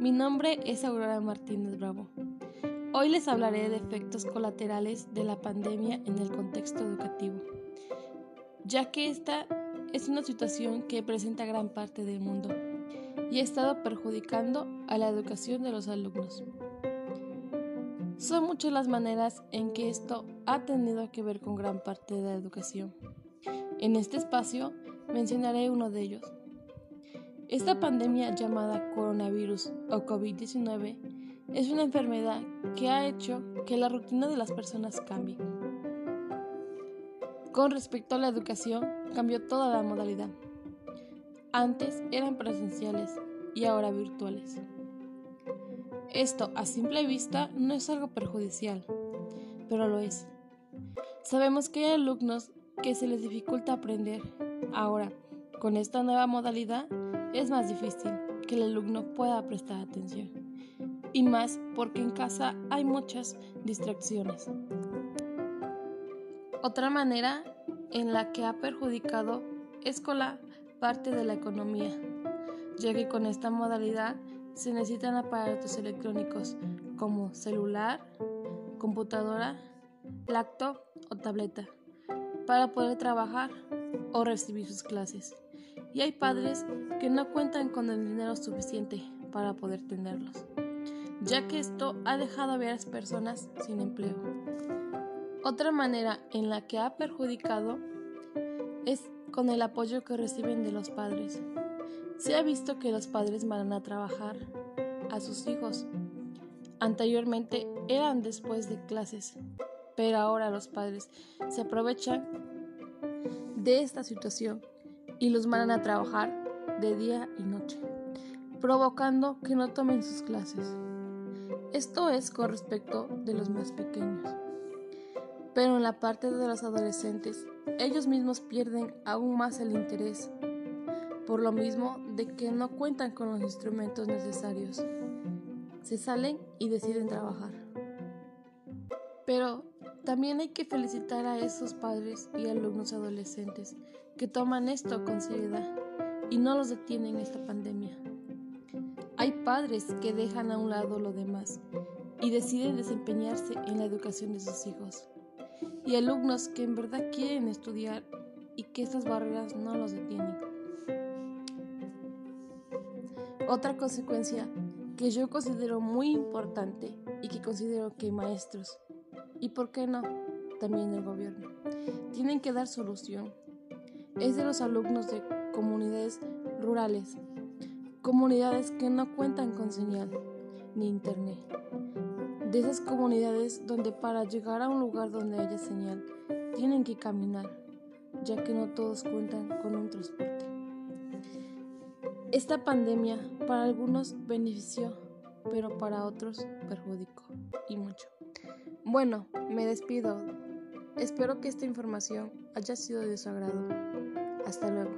Mi nombre es Aurora Martínez Bravo. Hoy les hablaré de efectos colaterales de la pandemia en el contexto educativo, ya que esta es una situación que presenta gran parte del mundo y ha estado perjudicando a la educación de los alumnos. Son muchas las maneras en que esto ha tenido que ver con gran parte de la educación. En este espacio mencionaré uno de ellos. Esta pandemia llamada coronavirus o COVID-19 es una enfermedad que ha hecho que la rutina de las personas cambie. Con respecto a la educación, cambió toda la modalidad. Antes eran presenciales y ahora virtuales. Esto a simple vista no es algo perjudicial, pero lo es. Sabemos que hay alumnos que se les dificulta aprender. Ahora, con esta nueva modalidad, es más difícil que el alumno pueda prestar atención. Y más porque en casa hay muchas distracciones. Otra manera en la que ha perjudicado es la parte de la economía, ya que con esta modalidad se necesitan aparatos electrónicos como celular, computadora, laptop o tableta para poder trabajar o recibir sus clases y hay padres que no cuentan con el dinero suficiente para poder tenerlos, ya que esto ha dejado a varias personas sin empleo. Otra manera en la que ha perjudicado es con el apoyo que reciben de los padres. Se ha visto que los padres van a trabajar a sus hijos. Anteriormente eran después de clases, pero ahora los padres se aprovechan de esta situación y los mandan a trabajar de día y noche, provocando que no tomen sus clases. Esto es con respecto de los más pequeños. Pero en la parte de los adolescentes, ellos mismos pierden aún más el interés, por lo mismo de que no cuentan con los instrumentos necesarios. Se salen y deciden trabajar. Pero también hay que felicitar a esos padres y alumnos adolescentes que toman esto con seriedad y no los detienen esta pandemia. Hay padres que dejan a un lado lo demás y deciden desempeñarse en la educación de sus hijos. Y alumnos que en verdad quieren estudiar y que estas barreras no los detienen. Otra consecuencia que yo considero muy importante y que considero que maestros y por qué no, también el gobierno. Tienen que dar solución. Es de los alumnos de comunidades rurales, comunidades que no cuentan con señal ni internet. De esas comunidades donde para llegar a un lugar donde haya señal tienen que caminar, ya que no todos cuentan con un transporte. Esta pandemia para algunos benefició, pero para otros perjudicó y mucho. Bueno, me despido. Espero que esta información haya sido de su agrado. Hasta luego.